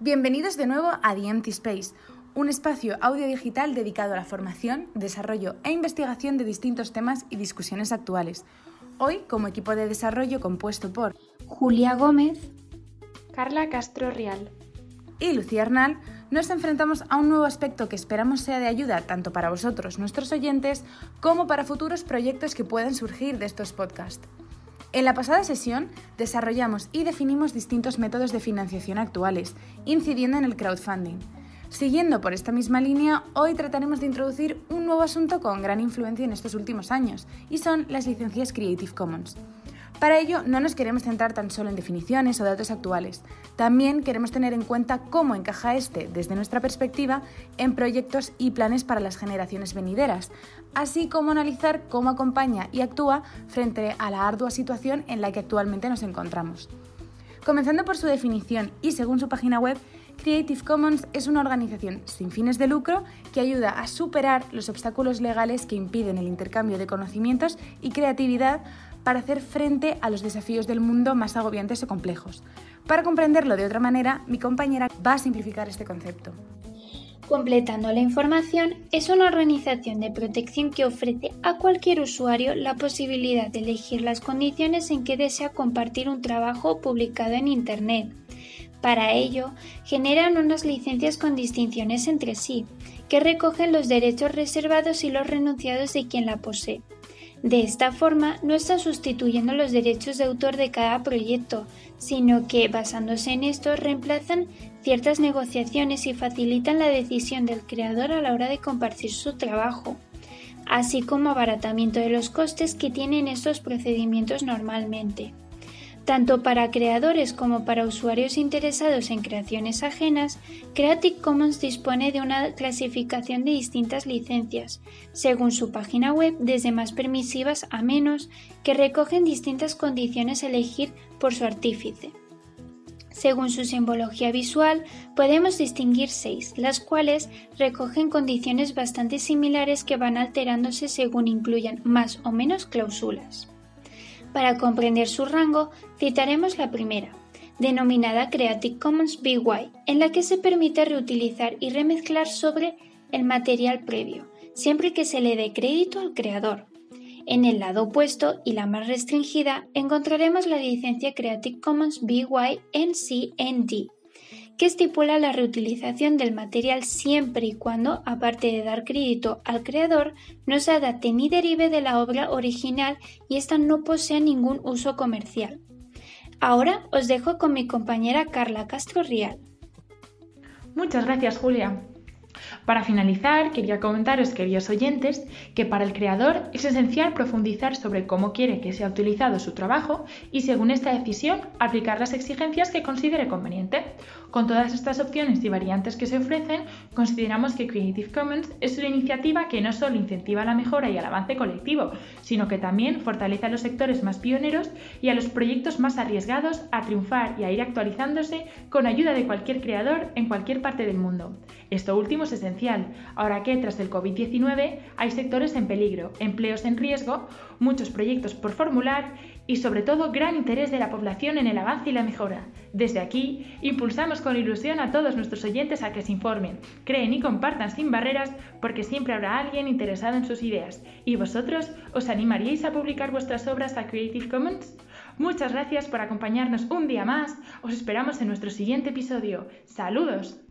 Bienvenidos de nuevo a The Empty Space, un espacio audio digital dedicado a la formación, desarrollo e investigación de distintos temas y discusiones actuales. Hoy, como equipo de desarrollo compuesto por Julia Gómez, Carla Castro Rial y Lucía Arnal, nos enfrentamos a un nuevo aspecto que esperamos sea de ayuda tanto para vosotros, nuestros oyentes, como para futuros proyectos que puedan surgir de estos podcasts. En la pasada sesión desarrollamos y definimos distintos métodos de financiación actuales, incidiendo en el crowdfunding. Siguiendo por esta misma línea, hoy trataremos de introducir un nuevo asunto con gran influencia en estos últimos años, y son las licencias Creative Commons. Para ello, no nos queremos centrar tan solo en definiciones o datos actuales. También queremos tener en cuenta cómo encaja este, desde nuestra perspectiva, en proyectos y planes para las generaciones venideras, así como analizar cómo acompaña y actúa frente a la ardua situación en la que actualmente nos encontramos. Comenzando por su definición y según su página web, Creative Commons es una organización sin fines de lucro que ayuda a superar los obstáculos legales que impiden el intercambio de conocimientos y creatividad para hacer frente a los desafíos del mundo más agobiantes o complejos. Para comprenderlo de otra manera, mi compañera va a simplificar este concepto. Completando la información, es una organización de protección que ofrece a cualquier usuario la posibilidad de elegir las condiciones en que desea compartir un trabajo publicado en Internet. Para ello, generan unas licencias con distinciones entre sí, que recogen los derechos reservados y los renunciados de quien la posee. De esta forma, no están sustituyendo los derechos de autor de cada proyecto, sino que, basándose en estos, reemplazan ciertas negociaciones y facilitan la decisión del creador a la hora de compartir su trabajo, así como abaratamiento de los costes que tienen estos procedimientos normalmente. Tanto para creadores como para usuarios interesados en creaciones ajenas, Creative Commons dispone de una clasificación de distintas licencias, según su página web, desde más permisivas a menos, que recogen distintas condiciones a elegir por su artífice. Según su simbología visual, podemos distinguir seis, las cuales recogen condiciones bastante similares que van alterándose según incluyan más o menos cláusulas. Para comprender su rango, citaremos la primera, denominada Creative Commons BY, en la que se permite reutilizar y remezclar sobre el material previo, siempre que se le dé crédito al creador. En el lado opuesto y la más restringida encontraremos la licencia Creative Commons BY NCND, que estipula la reutilización del material siempre y cuando, aparte de dar crédito al creador, no se adapte ni derive de la obra original y ésta no posea ningún uso comercial. Ahora os dejo con mi compañera Carla Castro Rial. Muchas gracias, Julia. Para finalizar, quería comentaros, queridos oyentes, que para el creador es esencial profundizar sobre cómo quiere que sea utilizado su trabajo y, según esta decisión, aplicar las exigencias que considere conveniente. Con todas estas opciones y variantes que se ofrecen, consideramos que Creative Commons es una iniciativa que no solo incentiva la mejora y el avance colectivo, sino que también fortalece a los sectores más pioneros y a los proyectos más arriesgados a triunfar y a ir actualizándose con ayuda de cualquier creador en cualquier parte del mundo. Esto último es ahora que tras el COVID-19 hay sectores en peligro, empleos en riesgo, muchos proyectos por formular y sobre todo gran interés de la población en el avance y la mejora. Desde aquí, impulsamos con ilusión a todos nuestros oyentes a que se informen, creen y compartan sin barreras porque siempre habrá alguien interesado en sus ideas. ¿Y vosotros os animaríais a publicar vuestras obras a Creative Commons? Muchas gracias por acompañarnos un día más. Os esperamos en nuestro siguiente episodio. Saludos.